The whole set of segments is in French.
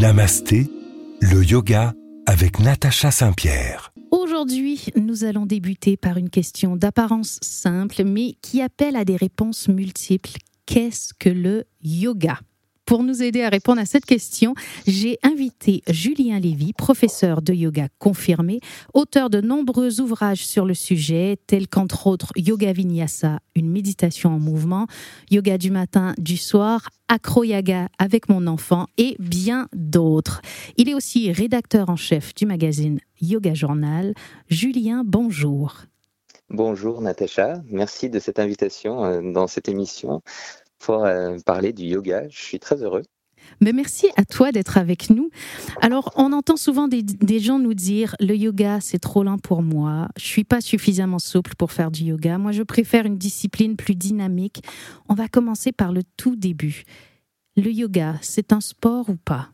Namasté, le yoga avec Natacha Saint-Pierre. Aujourd'hui, nous allons débuter par une question d'apparence simple, mais qui appelle à des réponses multiples. Qu'est-ce que le yoga? Pour nous aider à répondre à cette question, j'ai invité Julien Lévy, professeur de yoga confirmé, auteur de nombreux ouvrages sur le sujet, tels qu'entre autres Yoga Vinyasa, une méditation en mouvement, Yoga du matin, du soir, Acro Yoga avec mon enfant et bien d'autres. Il est aussi rédacteur en chef du magazine Yoga Journal. Julien, bonjour. Bonjour Natacha, merci de cette invitation euh, dans cette émission pour euh, parler du yoga. Je suis très heureux. Mais merci à toi d'être avec nous. Alors, on entend souvent des, gens nous dire le yoga, c'est trop lent pour moi. Je suis pas suffisamment souple pour faire du yoga. Moi, je préfère une discipline plus dynamique. On va commencer par le tout début. Le yoga, c'est un sport ou pas?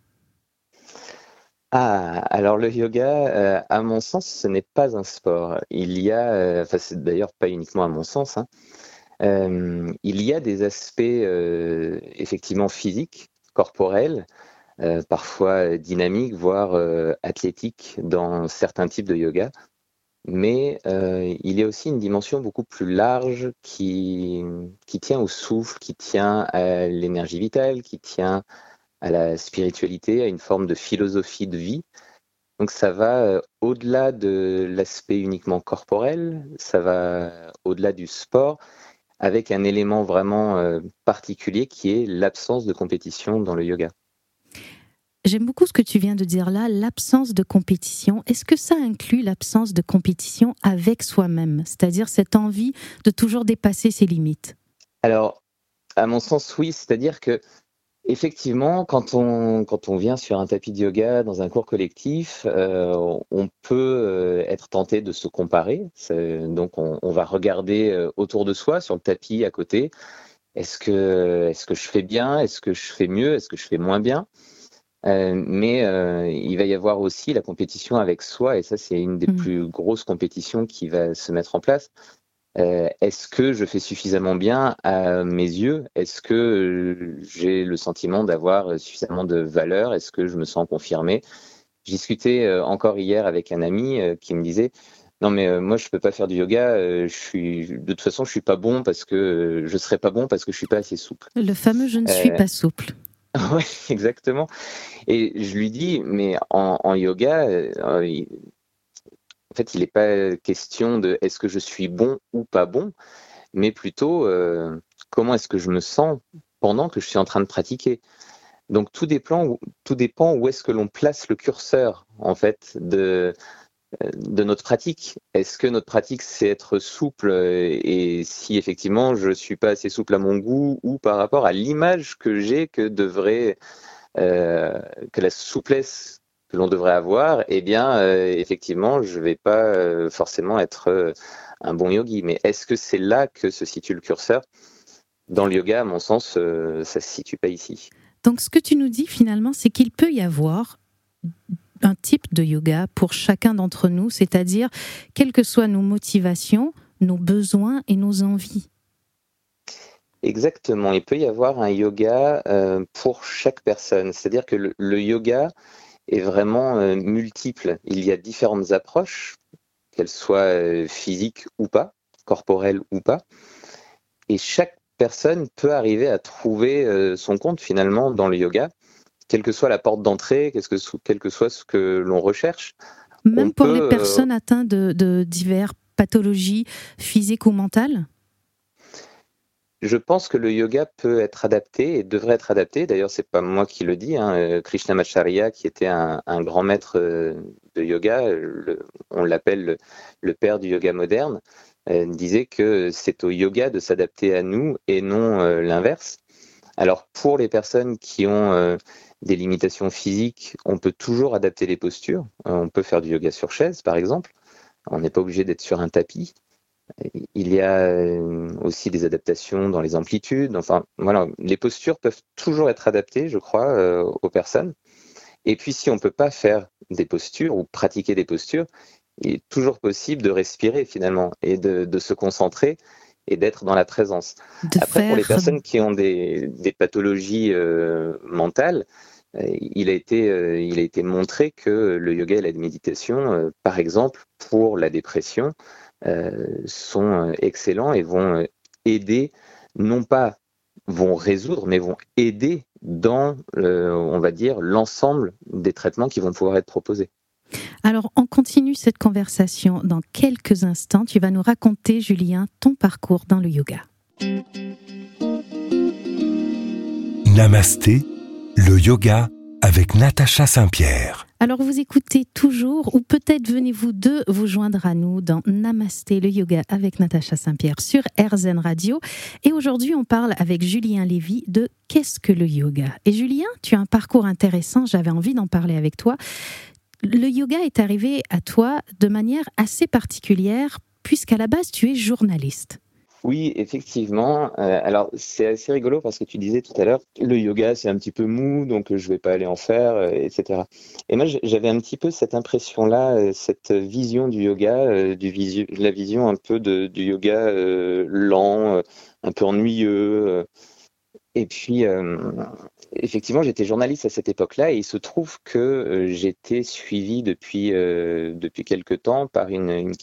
Ah, alors le yoga, euh, à mon sens, ce n'est pas un sport. Il y a, euh, enfin, c'est d'ailleurs pas uniquement à mon sens, hein, euh, il y a des aspects euh, effectivement physiques, corporels, euh, parfois dynamiques, voire athlétiques dans certains types de yoga. Mais il y a aussi une dimension beaucoup plus large qui, qui tient au souffle, qui tient à l'énergie vitale, qui tient à la spiritualité, à une forme de philosophie de vie. Donc ça va au-delà de l'aspect uniquement corporel, ça va au-delà du sport, avec un élément vraiment euh, particulier qui est l'absence de compétition dans le yoga. J'aime beaucoup ce que tu viens de dire là, l'absence de compétition. Est-ce que ça inclut l'absence de compétition avec soi-même, c'est-à-dire cette envie de toujours dépasser ses limites? Alors, à mon sens, oui, c'est-à-dire que Effectivement, quand on, quand on vient sur un tapis de yoga dans un cours collectif, euh, on peut euh, être tenté de se comparer. Donc, on, va regarder euh, autour de soi, sur le tapis à côté. Est-ce que, est-ce que je fais bien? Est-ce que je fais mieux? Est-ce que je fais moins bien? Mais il va y avoir aussi la compétition avec soi, et ça, c'est une des mmh. plus grosses compétitions qui va se mettre en place. Euh, est-ce que je fais suffisamment bien à mes yeux? Est-ce que j'ai le sentiment d'avoir suffisamment de valeur? Est-ce que je me sens confirmé? J'ai discuté euh, encore hier avec un ami euh, qui me disait non mais moi je peux pas faire du yoga, je suis de toute façon je suis pas bon parce que je serais pas bon parce que je suis pas assez souple. Le fameux je ne suis pas souple. Oui, exactement. Et je lui dis mais en, en yoga fait, il n'est pas question de est-ce que je suis bon ou pas bon, mais plutôt euh, comment est-ce que je me sens pendant que je suis en train de pratiquer. Donc tout dépend, où est-ce que l'on place le curseur en fait de, de notre pratique. Est-ce que notre pratique c'est être souple et si effectivement je suis pas assez souple à mon goût ou par rapport à l'image que j'ai que devrait euh, que la souplesse que l'on devrait avoir, eh bien, euh, effectivement, je ne vais pas euh, forcément être euh, un bon yogi. Mais est-ce que c'est là que se situe le curseur? Dans le yoga, à mon sens, ça ne se situe pas ici. Donc, ce que tu nous dis finalement, c'est qu'il peut y avoir un type de yoga pour chacun d'entre nous, c'est-à-dire quelles que soient nos motivations, nos besoins et nos envies. Exactement, il peut y avoir un yoga pour chaque personne. C'est-à-dire que le yoga, est vraiment euh, multiple. Il y a différentes approches, qu'elles soient euh, physiques ou pas, corporelles ou pas, et chaque personne peut arriver à trouver euh, son compte finalement dans le yoga, quelle que soit la porte d'entrée, quel que soit ce que l'on recherche. Même pour les personnes atteintes de, de diverses pathologies physiques ou mentales? Je pense que le yoga peut être adapté et devrait être adapté. D'ailleurs, c'est pas moi qui le dis. Hein. Euh, Krishnamacharya, qui était un, grand maître euh, de yoga, on l'appelle le, père du yoga moderne, euh, disait que c'est au yoga de s'adapter à nous et non l'inverse. Alors, pour les personnes qui ont des limitations physiques, on peut toujours adapter les postures. on peut faire du yoga sur chaise, par exemple. On n'est pas obligé d'être sur un tapis. Il y a euh, aussi des adaptations dans les amplitudes. Enfin, voilà, les postures peuvent toujours être adaptées, je crois, euh, aux personnes. Et puis, si on ne peut pas faire des postures ou pratiquer des postures, il est toujours possible de respirer finalement et de, se concentrer et d'être dans la présence. Après, pour les personnes qui ont des, pathologies euh, mentales, il a, été, euh, il a été montré que le yoga et la méditation, par exemple, pour la dépression, sont excellents et vont aider, non pas vont résoudre, mais vont aider dans, on va dire, l'ensemble des traitements qui vont pouvoir être proposés. Alors, on continue cette conversation dans quelques instants. Tu vas nous raconter, Julien, ton parcours dans le yoga. Namasté, le yoga avec Natacha Saint-Pierre. Alors vous écoutez toujours, ou peut-être venez-vous de vous joindre à nous dans Namasté, le yoga avec Natacha Saint-Pierre sur RZN Radio. Et aujourd'hui, on parle avec Julien Lévy de qu'est-ce que le yoga? Et Julien, tu as un parcours intéressant, j'avais envie d'en parler avec toi le yoga est arrivé à toi de manière assez particulière, puisqu'à la base, tu es journaliste. Oui, effectivement. Euh, alors, c'est assez rigolo parce que tu disais tout à l'heure, le yoga, c'est un petit peu mou, donc je ne vais pas aller en faire, euh, etc. Et moi, j'avais un petit peu cette impression-là, euh, cette vision du yoga, la vision un peu du yoga lent, un peu ennuyeux. et puis, effectivement, j'étais journaliste à cette époque-là et il se trouve que euh, j'étais suivi depuis, euh, depuis quelque temps par une, une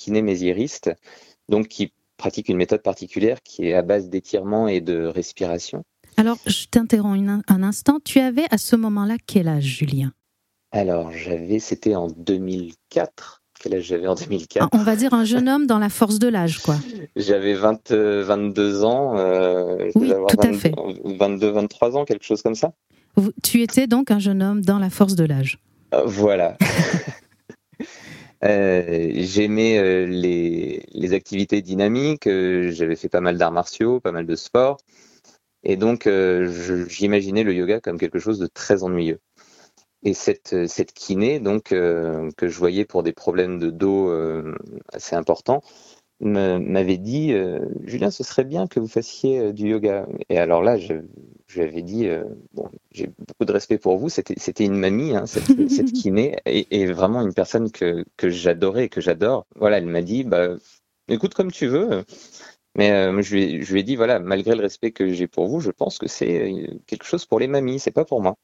donc qui pratique une méthode particulière qui est à base d'étirement et de respiration. Alors, je t'interromps un instant. Tu avais à ce moment-là quel âge, Julien? Alors, j'avais, c'était en 2004 quel âge j'avais en 2004 On va dire un jeune homme dans la force de l'âge, quoi. J'avais 22 euh, ans. Euh, oui, tout à fait. 22, 23 ans, quelque chose comme ça. Tu étais donc un jeune homme dans la force de l'âge. Euh, voilà. J'aimais les, les, activités dynamiques. J'avais fait pas mal d'arts martiaux, pas mal de sport. Et donc, j'imaginais le yoga comme quelque chose de très ennuyeux. Et cette, euh, cette kiné, donc, euh, que je voyais pour des problèmes de dos euh, assez importants, m'avait dit Julien, ce serait bien que vous fassiez du yoga. Et alors là, je lui avais dit bon, j'ai beaucoup de respect pour vous. C'était une mamie, hein, cette, cette, kiné, et, vraiment une personne que, que j'adorais que j'adore. Voilà, elle m'a dit bah, écoute comme tu veux. Mais je, lui, je lui ai dit voilà, malgré le respect que j'ai pour vous, je pense que c'est quelque chose pour les mamies, c'est pas pour moi.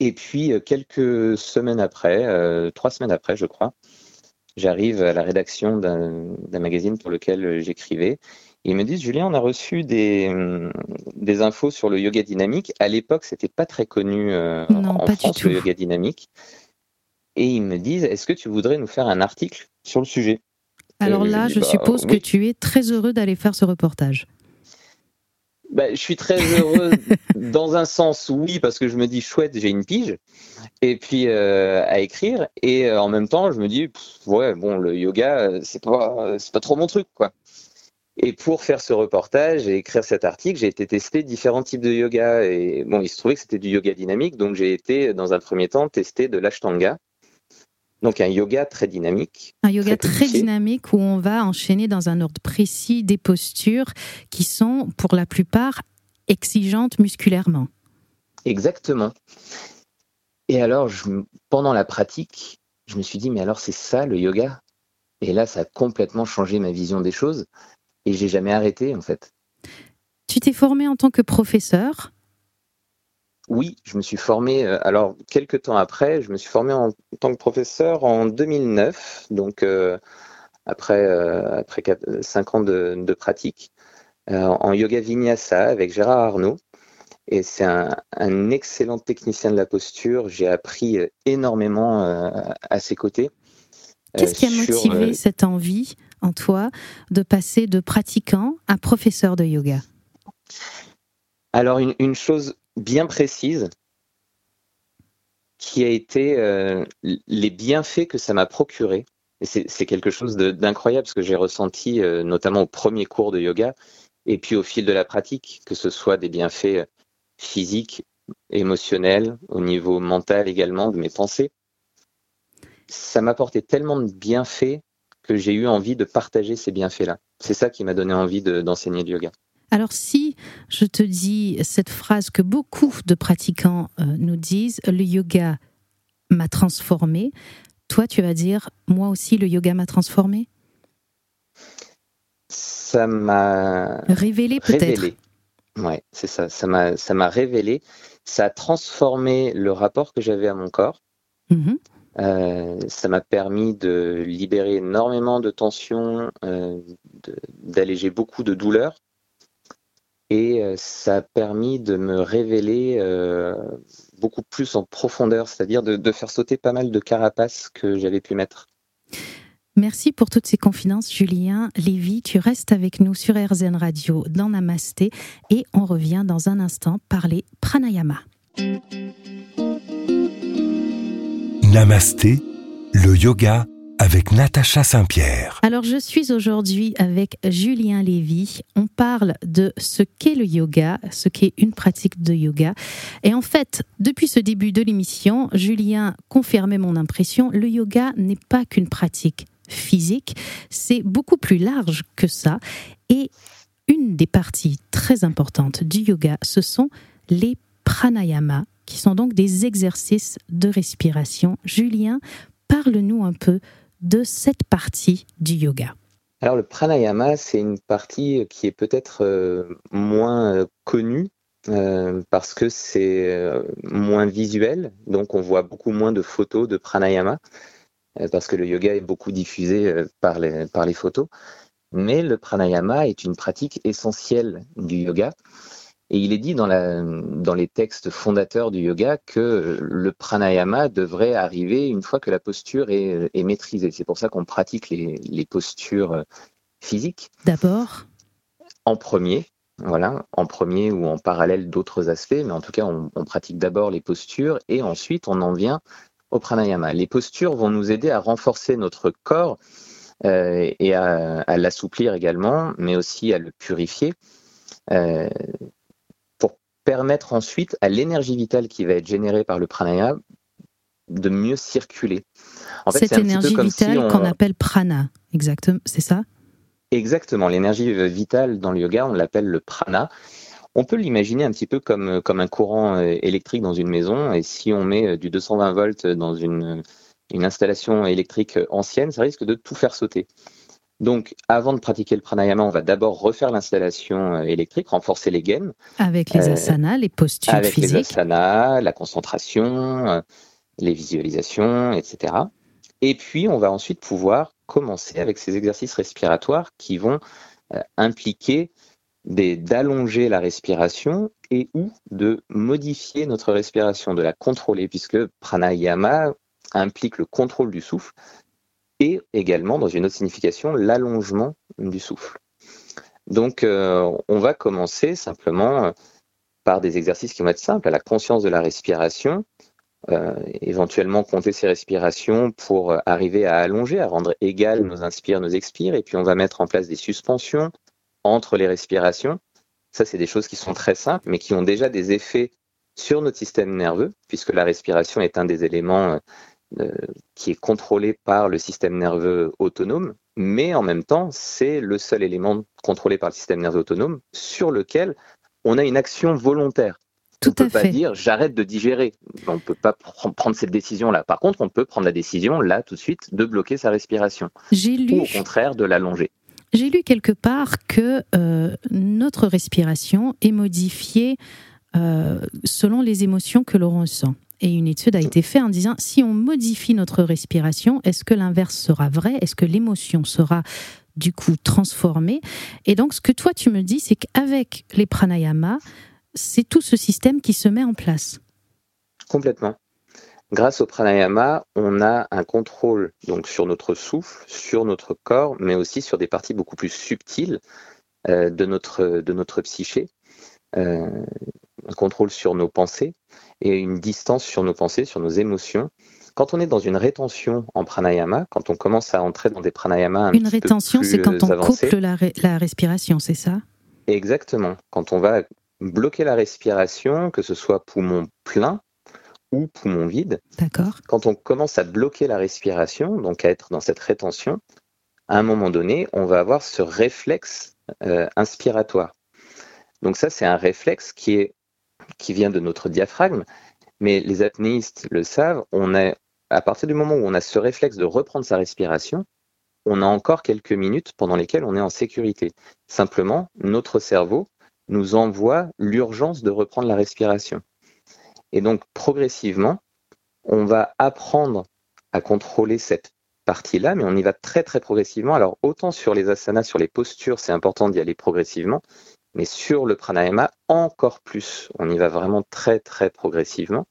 Et puis, euh, quelques semaines après, euh, trois semaines après, je crois, j'arrive à la rédaction d'un magazine pour lequel euh, j'écrivais. Ils me disent, Julien, on a reçu des, des infos sur le yoga dynamique. À l'époque, c'était pas très connu en France, le yoga dynamique. Et ils me disent, est-ce que tu voudrais nous faire un article sur le sujet? Alors là, je, bah, suppose que tu es très heureux d'aller faire ce reportage. Bah, je suis très heureux dans un sens, oui, parce que je me dis chouette, j'ai une pige, et puis euh, à écrire, et euh, en même temps, je me dis ouais, bon, le yoga, euh, c'est pas, c'est pas trop mon truc, quoi. Et pour faire ce reportage et écrire cet article, j'ai été tester différents types de yoga, et bon, il se trouvait que c'était du yoga dynamique, donc j'ai été dans un premier temps tester de l'ashtanga, donc un yoga très dynamique. Un yoga très, dynamique où on va enchaîner dans un ordre précis des postures qui sont pour la plupart exigeantes musculairement. Exactement. Et alors, pendant la pratique, je me suis dit, mais alors c'est ça le yoga? Et là, ça a complètement changé ma vision des choses et j'ai jamais arrêté en fait. Tu t'es formé en tant que professeur? Oui, je me suis formé, euh, alors quelques temps après, je me suis formé en tant que professeur en 2009, donc euh, après, euh, après 5 ans de, pratique, en yoga vinyasa avec Gérard Arnaud. Et c'est un, excellent technicien de la posture. J'ai appris énormément à ses côtés. Qu'est-ce qui a motivé cette envie? En toi de passer de pratiquant à professeur de yoga Alors, une chose bien précise qui a été euh, les bienfaits que ça m'a procuré. C'est quelque chose d'incroyable ce que j'ai ressenti euh, notamment au premier cours de yoga et puis au fil de la pratique, que ce soit des bienfaits euh, physiques, émotionnels, au niveau mental également de mes pensées. Ça m'a apporté tellement de bienfaits que j'ai eu envie de partager ces bienfaits-là. C'est ça qui m'a donné envie d'enseigner le yoga. Alors si je te dis cette phrase que beaucoup de pratiquants euh, nous disent, le yoga m'a transformé, toi tu vas dire, moi aussi le yoga m'a transformé? Ça m'a révélé peut-être. Ouais, c'est ça. Ça m'a, ça m'a révélé. Ça a transformé le rapport que j'avais à mon corps. Mhm. Euh, ça m'a permis de libérer énormément de tensions, euh, d'alléger beaucoup de douleurs. Et euh, ça a permis de me révéler beaucoup plus en profondeur, c'est-à-dire de, de, faire sauter pas mal de carapaces que j'avais pu mettre. Merci pour toutes ces confidences, Julien. Lévy, tu restes avec nous sur RZN Radio dans Namasté et on revient dans un instant parler pranayama. Namasté, le yoga avec Natacha Saint-Pierre. Alors je suis aujourd'hui avec Julien Lévy. On parle de ce qu'est le yoga, ce qu'est une pratique de yoga. Et en fait, depuis ce début de l'émission, Julien confirmait mon impression, le yoga n'est pas qu'une pratique physique, c'est beaucoup plus large que ça. Et une des parties très importantes du yoga, ce sont les pranayamas, qui sont donc des exercices de respiration. Julien, parle-nous un peu de cette partie du yoga. Alors le pranayama, c'est une partie qui est peut-être euh, moins euh, connue euh, parce que c'est moins visuel, donc on voit beaucoup moins de photos de pranayama. Parce que le yoga est beaucoup diffusé par les photos. Mais le pranayama est une pratique essentielle du yoga. Et il est dit dans, la, dans les textes fondateurs du yoga que le pranayama devrait arriver une fois que la posture est, est maîtrisée. C'est pour ça qu'on pratique les, les, postures physiques. D'abord En premier, voilà, en premier ou en parallèle d'autres aspects, mais en tout cas, on, on pratique d'abord les postures et ensuite on en vient au pranayama. Les postures vont nous aider à renforcer notre corps euh, et à, l'assouplir également, mais aussi à le purifier euh, permettre ensuite à l'énergie vitale qui va être générée par le pranayama de mieux circuler. Cette énergie vitale qu'on appelle prana, exactement, c'est ça? Exactement, l'énergie vitale dans le yoga, on l'appelle le prana. On peut l'imaginer un petit peu comme, comme un courant euh, électrique dans une maison. Et si on met euh, du 220 volts dans une, une installation électrique ancienne, ça risque de tout faire sauter. Donc, avant de pratiquer le pranayama, on va d'abord refaire l'installation euh, électrique, renforcer les gaines. Avec les asanas, les postures avec physiques. Avec les asanas, la concentration, les visualisations, etc. Et puis, on va ensuite pouvoir commencer avec ces exercices respiratoires qui vont impliquer d'allonger la respiration et ou de modifier notre respiration, de la contrôler, puisque pranayama implique le contrôle du souffle et également, dans une autre signification, l'allongement du souffle. Donc, euh, on va commencer simplement euh, par des exercices qui vont être simples, à la conscience de la respiration, euh, éventuellement compter ses respirations pour arriver à allonger, à rendre égal nos inspires, nos expires, et puis on va mettre en place des suspensions, entre les respirations. Ça, c'est des choses qui sont très simples, mais qui ont déjà des effets sur notre système nerveux, puisque la respiration est un des éléments qui est contrôlé par le système nerveux autonome, mais en même temps, c'est le seul élément contrôlé par le système nerveux autonome sur lequel on a une action volontaire. Tout on ne peut pas dire j'arrête de digérer. On ne peut pas prendre cette décision-là. Par contre, on peut prendre la décision là tout de suite de bloquer sa respiration. Lu... Ou au contraire de l'allonger. J'ai lu quelque part que euh, notre respiration est modifiée euh, selon les émotions que l'on ressent. Et une étude a été faite en disant si on modifie notre respiration, est-ce que l'inverse sera vrai? Est-ce que l'émotion sera du coup transformée? Et donc, ce que toi tu me dis, c'est qu'avec les pranayamas, c'est tout ce système qui se met en place. Complètement. Grâce au pranayama, on a un contrôle donc sur notre souffle, sur notre corps, mais aussi sur des parties beaucoup plus subtiles euh, de, notre, de notre psyché. Euh, un contrôle sur nos pensées et une distance sur nos pensées, sur nos émotions. Quand on est dans une rétention en pranayama, quand on commence à entrer dans des pranayamas un une rétention, c'est quand on couple la, la respiration, c'est ça? Exactement. Quand on va bloquer la respiration, que ce soit poumon plein ou poumon vide. D'accord. Quand on commence à bloquer la respiration, donc à être dans cette rétention, à un moment donné, on va avoir ce réflexe euh, inspiratoire. Donc ça, c'est un réflexe qui, est, qui vient de notre diaphragme, mais les apnéistes le savent, on est, à partir du moment où on a ce réflexe de reprendre sa respiration, on a encore quelques minutes pendant lesquelles on est en sécurité. Simplement, notre cerveau nous envoie l'urgence de reprendre la respiration. Et donc, progressivement, on va apprendre à contrôler cette partie-là, mais on y va très très progressivement. Alors, autant sur les asanas, sur les postures, c'est important d'y aller progressivement, mais sur le pranayama, encore plus. On y va vraiment très très progressivement.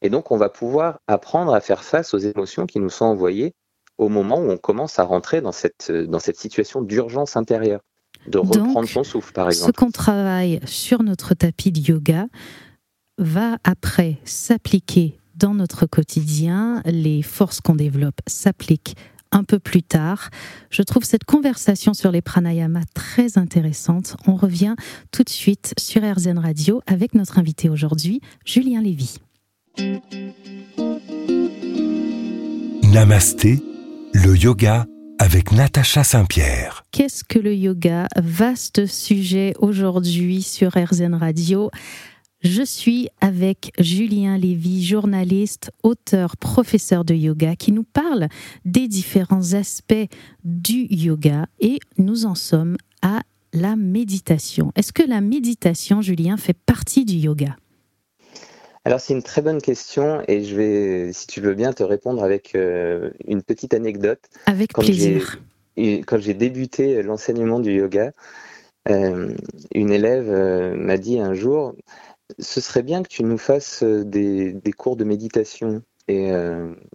Et donc, on va pouvoir apprendre à faire face aux émotions qui nous sont envoyées au moment où on commence à rentrer dans cette, dans cette situation d'urgence intérieure, de reprendre son souffle, par exemple. Ce qu'on travaille sur notre tapis de yoga va après s'appliquer dans notre quotidien. Les forces qu'on développe s'appliquent un peu plus tard. Je trouve cette conversation sur les pranayamas très intéressante. On revient tout de suite sur RZN Radio avec notre invité aujourd'hui, Julien Lévy. Namasté, le yoga avec Natacha Saint-Pierre. Qu'est-ce que le yoga? Vaste sujet aujourd'hui sur RZN Radio. Je suis avec Julien Lévy, journaliste, auteur, professeur de yoga, qui nous parle des différents aspects du yoga et nous en sommes à la méditation. Est-ce que la méditation, Julien, fait partie du yoga? Alors c'est une très bonne question et je vais, si tu veux bien, te répondre avec euh, une petite anecdote. Avec plaisir. Quand j'ai débuté l'enseignement du yoga, euh, une élève euh, m'a dit un jour, ce serait bien que tu nous fasses des, cours de méditation. Et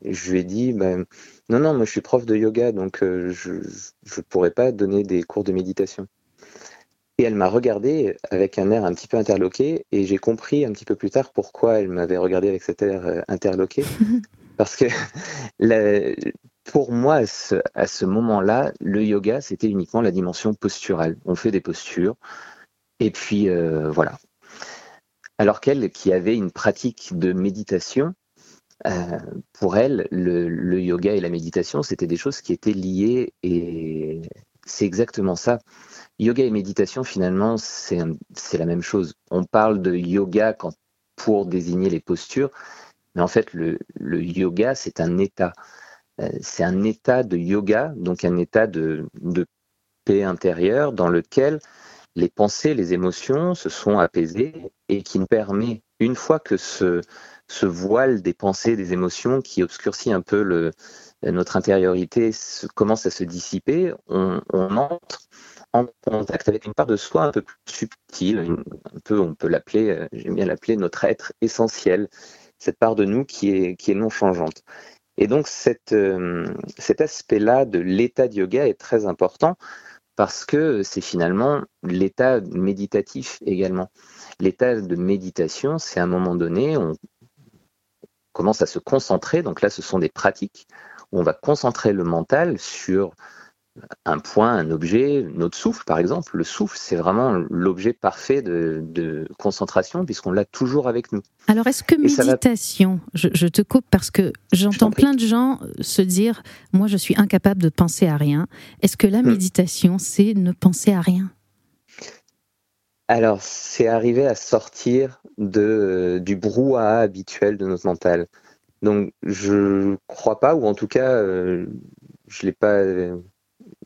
je lui ai dit, ben, non, non, moi je suis prof de yoga, donc je ne pourrais pas donner des cours de méditation. Et elle m'a regardé avec un air un petit peu interloqué, et j'ai compris un petit peu plus tard pourquoi elle m'avait regardé avec cet air euh, interloqué. Parce que pour moi, à ce, moment-là, le yoga, c'était uniquement la dimension posturale. On fait des postures, et puis euh, voilà. Alors qu'elle, qui avait une pratique de méditation, euh, pour elle, le, yoga et la méditation, c'était des choses qui étaient liées, et c'est exactement ça. Yoga et méditation, finalement, c'est la même chose. On parle de yoga quand, pour désigner les postures, mais en fait, le, yoga, c'est un état. Euh, c'est un état de yoga, donc un état de, paix intérieure dans lequel les pensées, les émotions se sont apaisées et qui nous permet, une fois que ce, voile des pensées, des émotions qui obscurcit un peu notre intériorité commence à se dissiper, on, entre en contact avec une part de soi un peu plus subtile, un peu, on peut l'appeler, euh, j'aime bien l'appeler notre être essentiel, cette part de nous qui est, non changeante. Et donc euh, cet aspect-là de l'état de yoga est très important parce que c'est finalement l'état méditatif également. L'état de méditation, c'est à un moment donné, on commence à se concentrer, donc là ce sont des pratiques, où on va concentrer le mental sur un point, un objet, notre souffle par exemple. Le souffle, c'est vraiment l'objet parfait de, concentration puisqu'on l'a toujours avec nous. Alors est-ce que méditation, je, te coupe parce que j'entends plein de gens se dire, moi je suis incapable de penser à rien. Est-ce que la hmm. méditation, c'est ne penser à rien? Alors, c'est arriver à sortir de, du brouhaha habituel de notre mental. Donc, je crois pas, ou en tout cas, euh, je l'ai pas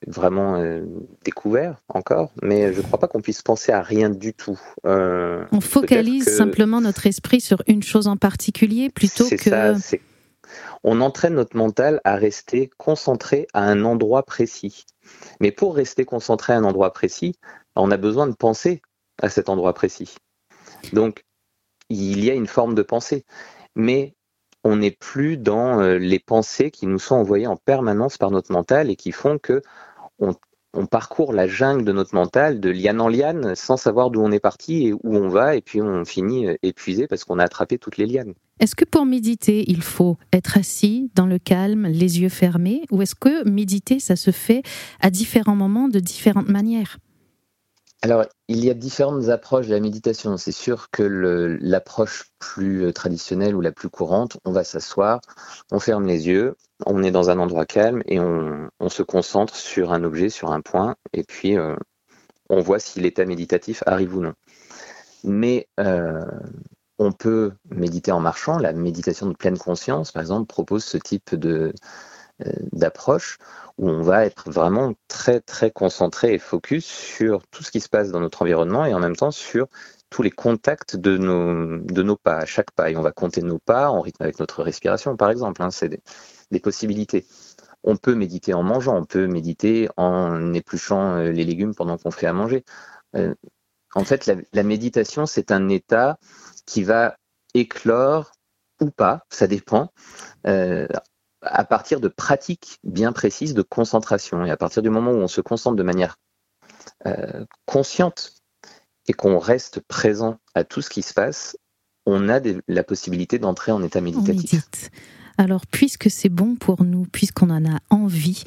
vraiment euh, découvert encore, mais je ne crois pas qu'on puisse penser à rien du tout. Euh, on focalise simplement notre esprit sur une chose en particulier plutôt que... Ça, on entraîne notre mental à rester concentré à un endroit précis. Mais pour rester concentré à un endroit précis, on a besoin de penser à cet endroit précis. Donc, il y a une forme de pensée. Mais on n'est plus dans euh, les pensées qui nous sont envoyées en permanence par notre mental et qui font que on, parcourt la jungle de notre mental de liane en liane sans savoir d'où on est parti et où on va et puis on finit euh, épuisé parce qu'on a attrapé toutes les lianes. Est-ce que pour méditer, il faut être assis dans le calme, les yeux fermés ou est-ce que méditer, ça se fait à différents moments de différentes manières? Alors, il y a différentes approches de la méditation. C'est sûr que l'approche plus euh, traditionnelle ou la plus courante, on va s'asseoir, on ferme les yeux, on est dans un endroit calme et on, se concentre sur un objet, sur un point, et puis euh, on voit si l'état méditatif arrive ou non. Mais euh, on peut méditer en marchant. La méditation de pleine conscience, par exemple, propose ce type de, d'approche où on va être vraiment très très concentré et focus sur tout ce qui se passe dans notre environnement et en même temps sur tous les contacts de nos, de nos pas, à chaque pas. Et on va compter nos pas en rythme avec notre respiration, par exemple. Hein, c'est des, possibilités. On peut méditer en mangeant, on peut méditer en épluchant les légumes pendant qu'on fait à manger. en fait, la méditation, c'est un état qui va éclore ou pas, ça dépend, euh, à partir de pratiques bien précises de concentration. Et à partir du moment où on se concentre de manière euh, consciente et qu'on reste présent à tout ce qui se passe, on a la possibilité d'entrer en état méditatif. Alors, puisque c'est bon pour nous, puisqu'on en a envie,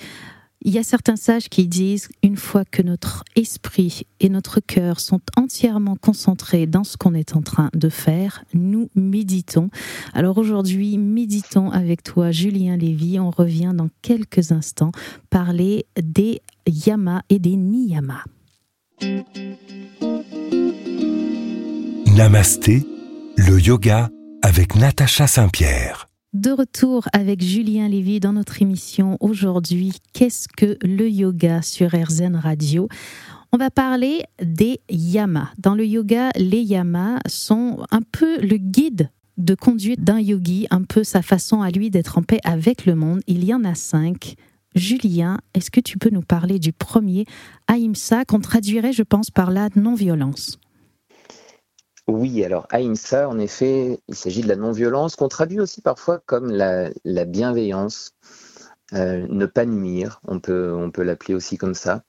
il y a certains sages qui disent, une fois que notre esprit et notre cœur sont entièrement concentrés dans ce qu'on est en train de faire, nous méditons. Alors aujourd'hui, méditons avec toi, Julien Lévy. On revient dans quelques instants parler des yamas et des niyamas. Namasté, le yoga avec Natacha Saint-Pierre. De retour avec Julien Lévy dans notre émission aujourd'hui Qu'est-ce que le yoga sur RZN Radio? On va parler des yamas. Dans le yoga, les yamas sont un peu le guide de conduite d'un yogi, un peu sa façon à lui d'être en paix avec le monde. Il y en a cinq. Julien, est-ce que tu peux nous parler du premier, Ahimsa, qu'on traduirait, je pense, par la non-violence oui, alors Ahimsa, en effet, il s'agit de la non-violence qu'on traduit aussi parfois comme la, bienveillance, euh, ne pas nuire, on peut, on peut l'appeler aussi comme ça.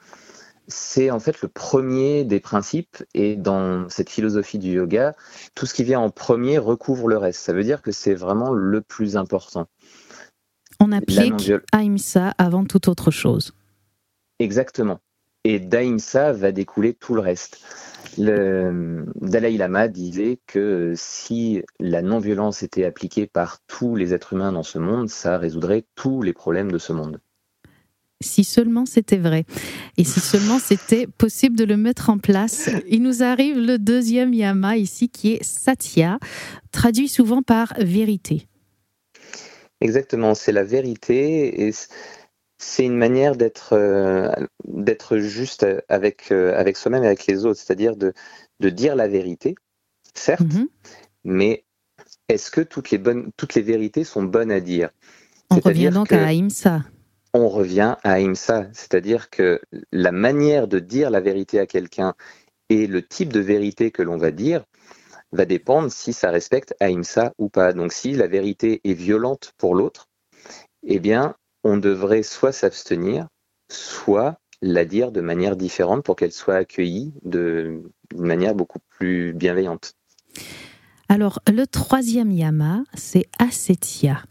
C'est en fait le premier des principes et dans cette philosophie du yoga, tout ce qui vient en premier recouvre le reste. Ça veut dire que c'est vraiment le plus important. On applique Ahimsa avant toute autre chose. Exactement. Et d'Ahimsa va découler tout le reste. Le Dalai Lama disait que si la non-violence était appliquée par tous les êtres humains dans ce monde, ça résoudrait tous les problèmes de ce monde. Si seulement c'était vrai. Et si seulement c'était possible de le mettre en place. Il nous arrive le deuxième yama ici qui est satya, traduit souvent par vérité. Exactement, c'est la vérité. Et c'est une manière d'être euh, d'être juste avec euh, avec soi-même et avec les autres, c'est-à-dire de, de dire la vérité, certes, mhm. mais est-ce que toutes les bonnes toutes les vérités sont bonnes à dire? On revient donc à Ahimsa. On revient à Ahimsa, c'est-à-dire que la manière de dire la vérité à quelqu'un et le type de vérité que l'on va dire va dépendre si ça respecte Ahimsa ou pas. Donc si la vérité est violente pour l'autre, eh bien on devrait soit s'abstenir, soit la dire de manière différente pour qu'elle soit accueillie d'une manière beaucoup plus bienveillante. Alors, le troisième yama, c'est asetia.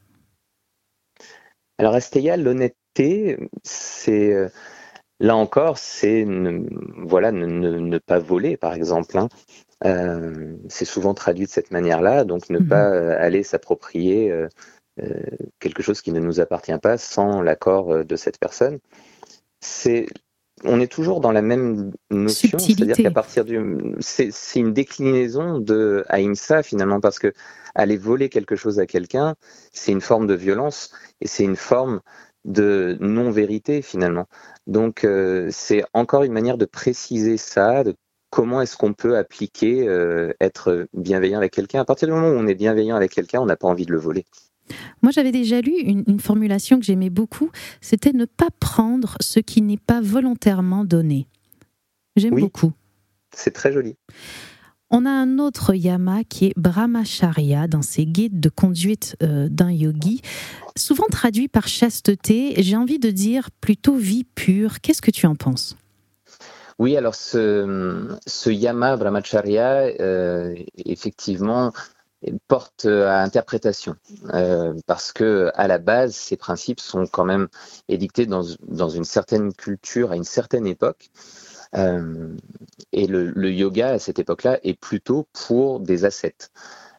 Alors, asteya, l'honnêteté, c'est euh, là encore, c'est ne, voilà, ne, pas voler, par exemple. Hein. Euh, c'est souvent traduit de cette manière-là, donc ne mhm. pas euh, aller s'approprier euh, quelque chose qui ne nous appartient pas sans l'accord euh, de cette personne. C'est on est toujours dans la même notion, c'est-à-dire qu'à partir du, c'est une déclinaison de Ahimsa finalement, parce que aller voler quelque chose à quelqu'un, c'est une forme de violence et c'est une forme de non-vérité finalement. Donc euh, c'est encore une manière de préciser ça, de comment est-ce qu'on peut appliquer être bienveillant avec quelqu'un. À partir du moment où on est bienveillant avec quelqu'un, on n'a pas envie de le voler. Moi, j'avais déjà lu une, formulation que j'aimais beaucoup, c'était ne pas prendre ce qui n'est pas volontairement donné. J'aime beaucoup. C'est très joli. On a un autre yama qui est brahmacharya dans ses guides de conduite euh, d'un yogi, souvent traduit par chasteté. J'ai envie de dire plutôt vie pure. Qu'est-ce que tu en penses? Oui, alors ce, ce yama brahmacharya, euh, effectivement, porte à interprétation. Euh, parce que à la base ces principes sont quand même édictés dans, dans une certaine culture à une certaine époque. Euh, et le, le, yoga à cette époque-là est plutôt pour des ascètes.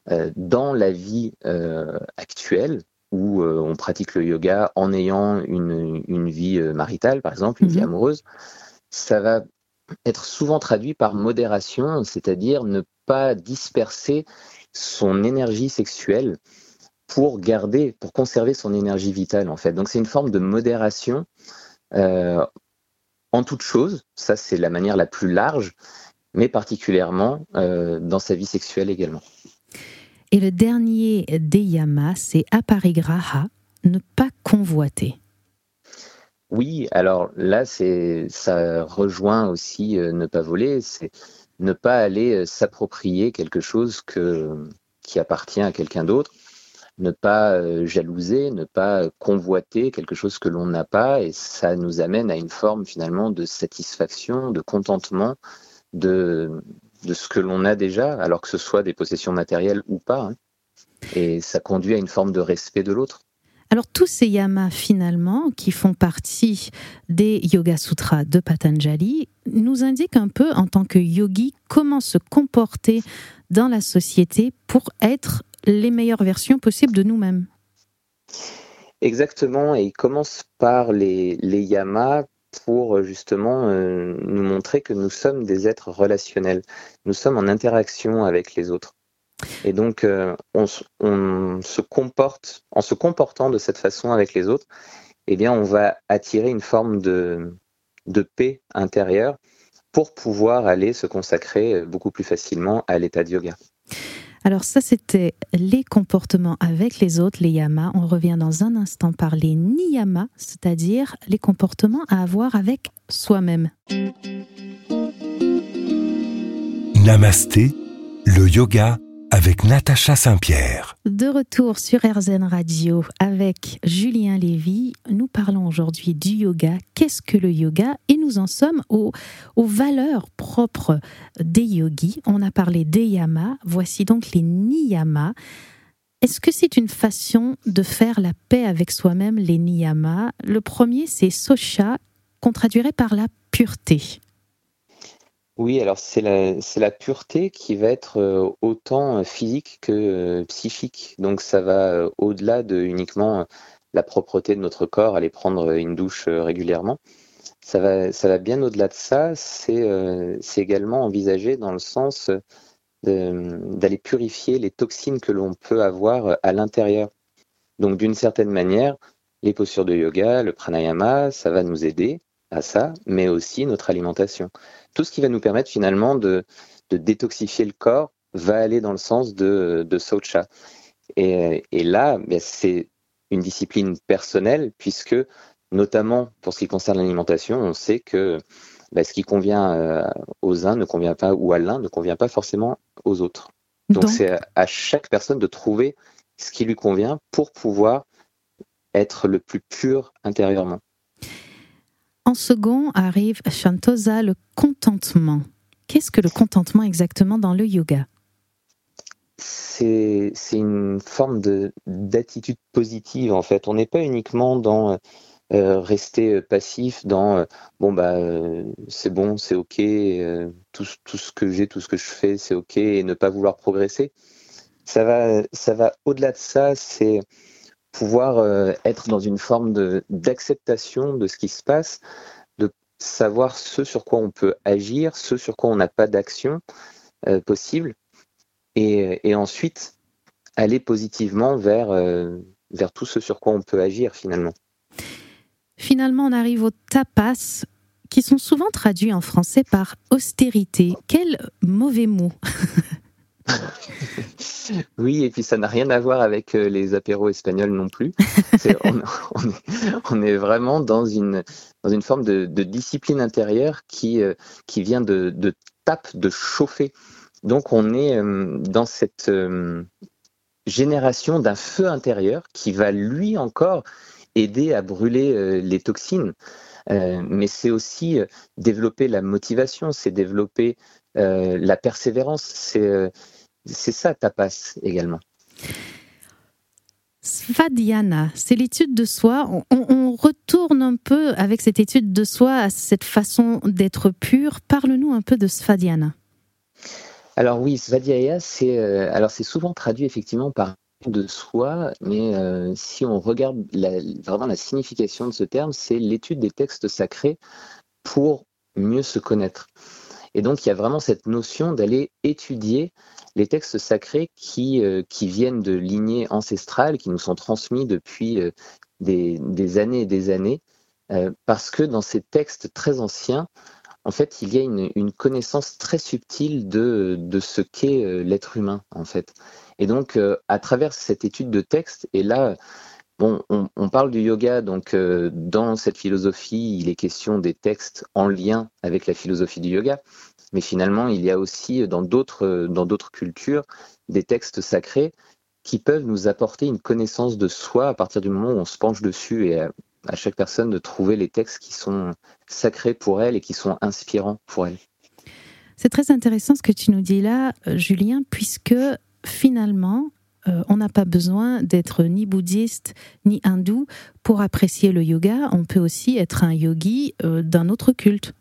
Euh, dans la vie euh, actuelle où euh, on pratique le yoga en ayant une, une vie maritale par exemple une vie mhm. amoureuse ça va être souvent traduit par modération c'est-à-dire ne pas disperser son énergie sexuelle pour garder, pour conserver son énergie vitale en fait. Donc c'est une forme de modération euh, en toute chose. Ça c'est la manière la plus large, mais particulièrement euh, dans sa vie sexuelle également. Et le dernier des yamas, c'est aparigraha, ne pas convoiter. Oui, alors là, c'est ça rejoint aussi euh, ne pas voler, c'est ne pas aller s'approprier quelque chose qui appartient à quelqu'un d'autre ne pas euh, jalouser, ne pas convoiter quelque chose que l'on n'a pas, et ça nous amène à une forme finalement de satisfaction, de contentement de, de ce que l'on a déjà, alors que ce soit des possessions matérielles ou pas. Hein. Et ça conduit à une forme de respect de l'autre. Alors tous ces yamas finalement qui font partie des Yoga Sutras de Patanjali nous indiquent un peu en tant que yogi comment se comporter dans la société pour être les meilleures versions possibles de nous-mêmes. Exactement, et il commence par les, yamas pour euh, justement euh, nous montrer que nous sommes des êtres relationnels. Nous sommes en interaction avec les autres. Et donc, euh, on, se comporte, en se comportant de cette façon avec les autres, eh bien, on va attirer une forme de, de paix intérieure pour pouvoir aller se consacrer beaucoup plus facilement à l'état de yoga. Alors ça, c'était les comportements avec les autres, les yamas. On revient dans un instant par les niyamas, c'est-à-dire les comportements à avoir avec soi-même. Namasté, le yoga avec Natacha Saint-Pierre. De retour sur RZN Radio avec Julien Lévy, nous parlons aujourd'hui du yoga. Qu'est-ce que le yoga? Et nous en sommes aux, aux, valeurs propres des yogis. On a parlé des yamas, voici donc les niyamas. Est-ce que c'est une façon de faire la paix avec soi-même, les niyamas? Le premier, c'est socha, qu'on traduirait par la pureté. Oui, alors c'est la, pureté qui va être euh, autant euh, physique que euh, psychique. Donc ça va au-delà de uniquement la propreté de notre corps, aller prendre une douche régulièrement. Ça va bien au-delà de ça. C'est également envisagé dans le sens d'aller purifier les toxines que l'on peut avoir à l'intérieur. Donc d'une certaine manière, les postures de yoga, le pranayama, ça va nous aider à ça, mais aussi notre alimentation. Tout ce qui va nous permettre finalement de, détoxifier le corps va aller dans le sens de, de Socha. Et, là, ben, c'est une discipline personnelle, puisque notamment pour ce qui concerne l'alimentation, on sait que ben, ce qui convient euh, aux uns ne convient pas, ou à l'un ne convient pas forcément aux autres. Donc c'est à chaque personne de trouver ce qui lui convient pour pouvoir être le plus pur intérieurement. En second arrive Shantosa, le contentement. Qu'est-ce que le contentement exactement dans le yoga? C'est une forme d'attitude positive en fait. On n'est pas uniquement dans euh, rester passif, dans euh, bon bah euh, c'est bon, c'est ok, tout, tout, ce que j'ai, tout ce que je fais, c'est ok, et ne pas vouloir progresser. Ça va, ça va au-delà de ça. C'est pouvoir euh, être dans une forme d'acceptation de, ce qui se passe, de savoir ce sur quoi on peut agir, ce sur quoi on n'a pas d'action euh, possible, et, ensuite aller positivement vers, euh, vers tout ce sur quoi on peut agir finalement. Finalement, on arrive aux tapas qui sont souvent traduits en français par austérité. Quel mauvais mot Oui, et puis ça n'a rien à voir avec euh, les apéros espagnols non plus. on, est, vraiment dans une, dans une forme de, discipline intérieure qui, euh, qui vient de, de tape, de chauffer. Donc on est euh, dans cette génération d'un feu intérieur qui va lui encore aider à brûler les toxines. mais c'est aussi développer la motivation, c'est développer la persévérance, c'est c'est ça tapas également. Svadhyana, c'est l'étude de soi. On, retourne un peu avec cette étude de soi à cette façon d'être pur. Parle-nous un peu de Svadhyana. Alors oui, Svadhyaya, c'est euh, alors c'est souvent traduit effectivement par de soi, mais euh, si on regarde vraiment la signification de ce terme, c'est l'étude des textes sacrés pour mieux se connaître. Et donc, il y a vraiment cette notion d'aller étudier les textes sacrés qui, euh, qui viennent de lignées ancestrales, qui nous sont transmis depuis euh, des, années et des années, euh, parce que dans ces textes très anciens, en fait, il y a une, une connaissance très subtile de, de ce qu'est l'être humain, en fait. Et donc, à travers cette étude de texte, et là, On, parle du yoga, donc dans cette philosophie, il est question des textes en lien avec la philosophie du yoga, mais finalement, il y a aussi dans d'autres dans d'autres cultures des textes sacrés qui peuvent nous apporter une connaissance de soi à partir du moment où on se penche dessus et à, chaque personne de trouver les textes qui sont sacrés pour elle et qui sont inspirants pour elle. C'est très intéressant ce que tu nous dis là, euh, Julien, puisque finalement, euh, on n'a pas besoin d'être ni bouddhiste ni hindou pour apprécier le yoga. On peut aussi être un yogi euh, d'un autre culte.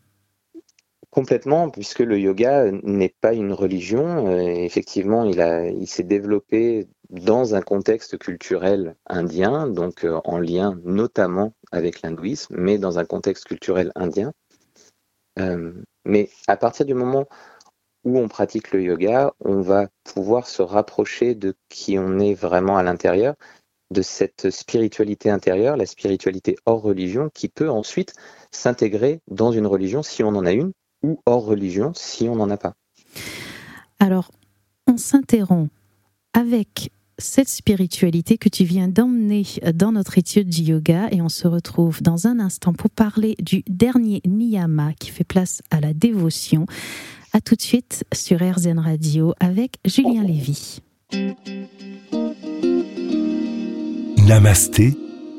Complètement, puisque le yoga n'est pas une religion. Euh, effectivement, il, il s'est développé dans un contexte culturel indien, donc en lien notamment avec l'hindouisme, mais dans un contexte culturel indien. Mais à partir du moment où on pratique le yoga, on va pouvoir se rapprocher de qui on est vraiment à l'intérieur, de cette spiritualité intérieure, la spiritualité hors religion, qui peut ensuite s'intégrer dans une religion si on en a une, ou hors religion si on n'en a pas. Alors, on s'interrompt avec cette spiritualité que tu viens d'emmener dans notre étude du yoga et on se retrouve dans un instant pour parler du dernier niyama qui fait place à la dévotion. A tout de suite sur RZN Radio avec Julien Lévy. Namasté,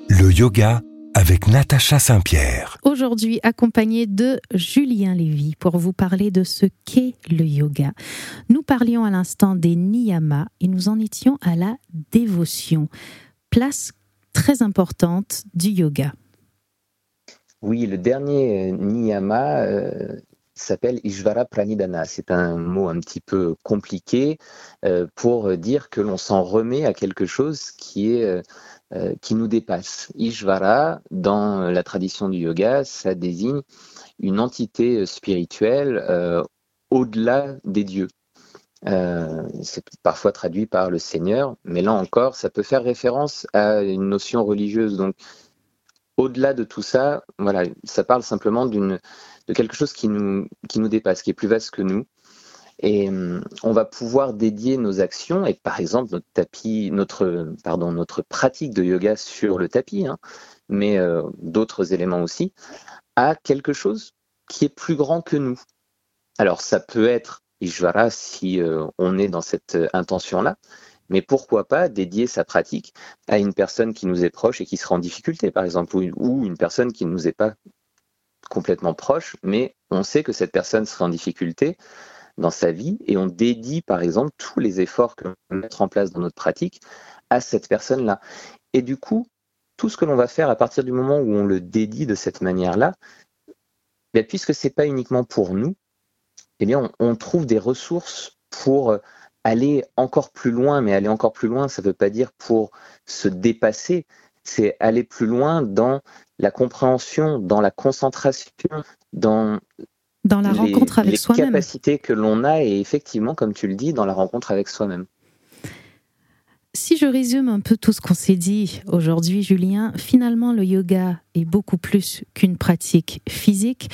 le yoga avec Natacha Saint-Pierre. Aujourd'hui, accompagné de Julien Lévy pour vous parler de ce qu'est le yoga. Nous parlions à l'instant des niyamas et nous en étions à la dévotion, place très importante du yoga. Oui, le dernier niyama euh, s'appelle Ishvara Pranidhana. C'est un mot un petit peu compliqué euh, pour dire que l'on s'en remet à quelque chose qui est euh, qui nous dépasse. Ishvara, dans la tradition du yoga, ça désigne une entité spirituelle euh, au-delà des dieux. Euh, c'est parfois traduit par le Seigneur, mais là encore, ça peut faire référence à une notion religieuse. Donc, au-delà de tout ça, voilà, ça parle simplement d'une de quelque chose qui nous dépasse, qui est plus vaste que nous, et hum, on va pouvoir dédier nos actions et par exemple notre tapis, notre pratique de yoga sur le tapis, hein, mais euh, d'autres éléments aussi, à quelque chose qui est plus grand que nous. Alors ça peut être Ishvara si euh, on est dans cette intention-là, mais pourquoi pas dédier sa pratique à une personne qui nous est proche et qui sera en difficulté, par exemple, ou une personne qui ne nous est pas complètement proche, mais on sait que cette personne sera en difficulté dans sa vie et on dédie par exemple tous les efforts que l'on mettre en place dans notre pratique à cette personne-là. Et du coup, tout ce que l'on va faire à partir du moment où on le dédie de cette manière-là, ben, puisque c'est pas uniquement pour nous, eh bien on, on, trouve des ressources pour aller encore plus loin, mais aller encore plus loin, ça ne veut pas dire pour se dépasser, c'est aller plus loin dans la compréhension, dans la concentration, dans dans la rencontre avec soi-même. Les capacités que l'on a et effectivement, comme tu le dis, dans la rencontre avec soi-même. Si je résume un peu tout ce qu'on s'est dit aujourd'hui, Julien, finalement, le yoga est beaucoup plus qu'une pratique physique.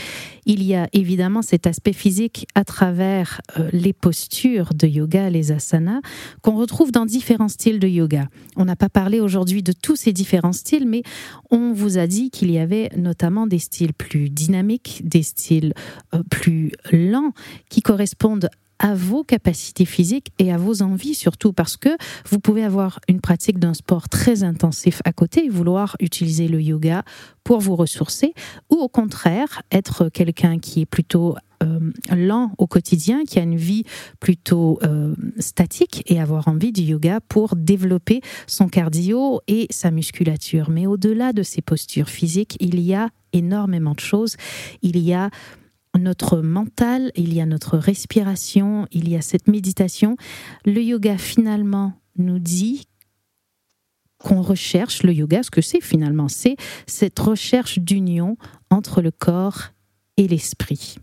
Il y a évidemment cet aspect physique à travers euh, les postures de yoga, les asanas, qu'on retrouve dans différents styles de yoga. On n'a pas parlé aujourd'hui de tous ces différents styles, mais on vous a dit qu'il y avait notamment des styles plus dynamiques, des styles euh, plus lents, qui correspondent à vos capacités physiques et à vos envies surtout parce que vous pouvez avoir une pratique d'un sport très intensif à côté et vouloir utiliser le yoga pour vous ressourcer ou au contraire être quelqu'un qui est plutôt euh, lent au quotidien, qui a une vie plutôt euh, statique et avoir envie du yoga pour développer son cardio et sa musculature. Mais au-delà de ces postures physiques, il y a énormément de choses. Il y a notre mental, il y a notre respiration, il y a cette méditation. Le yoga finalement nous dit qu'on recherche le yoga, ce que c'est finalement, c'est cette recherche d'union entre le corps et l'esprit.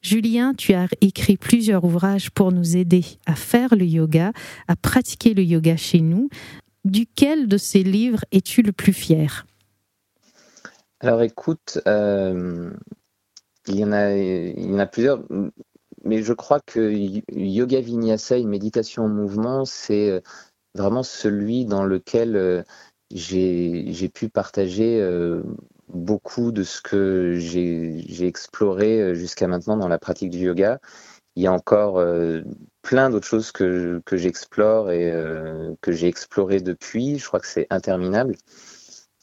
Julien, tu as écrit plusieurs ouvrages pour nous aider à faire le yoga, à pratiquer le yoga chez nous. Duquel de ces livres es-tu le plus fier? Alors écoute, euh, il, y en a, il y en a plusieurs, mais je crois que Yoga Vinyasa, une méditation en mouvement, c'est euh, vraiment celui dans lequel euh, j'ai pu partager beaucoup de ce que j'ai exploré jusqu'à maintenant dans la pratique du yoga. Il y a encore plein d'autres choses que, que j'explore et que j'ai exploré depuis. Je crois que c'est interminable.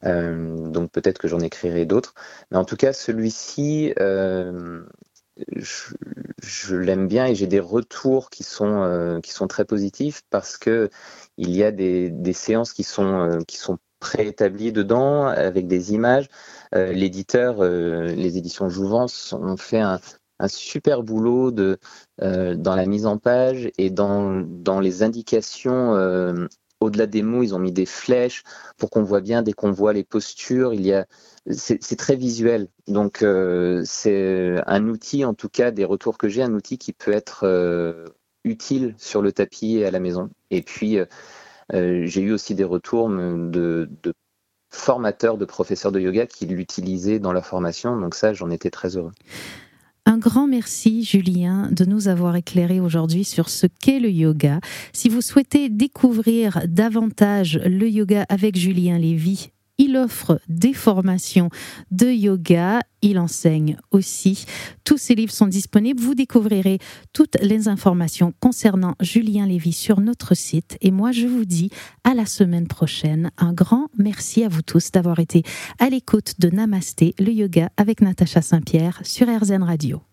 Euh, donc peut-être que j'en écrirai d'autres. Mais en tout cas, celui-ci, euh, je, l'aime bien et j'ai des retours qui sont, euh, qui sont très positifs parce que il y a des, des séances qui sont, qui sont préétablies dedans avec des images. L'éditeur, les éditions Jouvence ont fait un, un super boulot de, dans la mise en page et dans, dans les indications au-delà des mots, ils ont mis des flèches pour qu'on voit bien dès qu'on voit les postures. Il y a, c'est très visuel. Donc euh, c'est un outil, en tout cas des retours que j'ai, un outil qui peut être euh, utile sur le tapis et à la maison. Et puis euh, j'ai eu aussi des retours de, de formateurs, de professeurs de yoga qui l'utilisaient dans leur formation. Donc ça, j'en étais très heureux. Un grand merci, Julien, de nous avoir éclairé aujourd'hui sur ce qu'est le yoga. Si vous souhaitez découvrir davantage le yoga avec Julien Lévy, il offre des formations de yoga. Il enseigne aussi. Tous ses livres sont disponibles. Vous découvrirez toutes les informations concernant Julien Lévy sur notre site. Et moi, je vous dis à la semaine prochaine. Un grand merci à vous tous d'avoir été à l'écoute de Namasté, le yoga avec Natacha Saint-Pierre sur RZN Radio.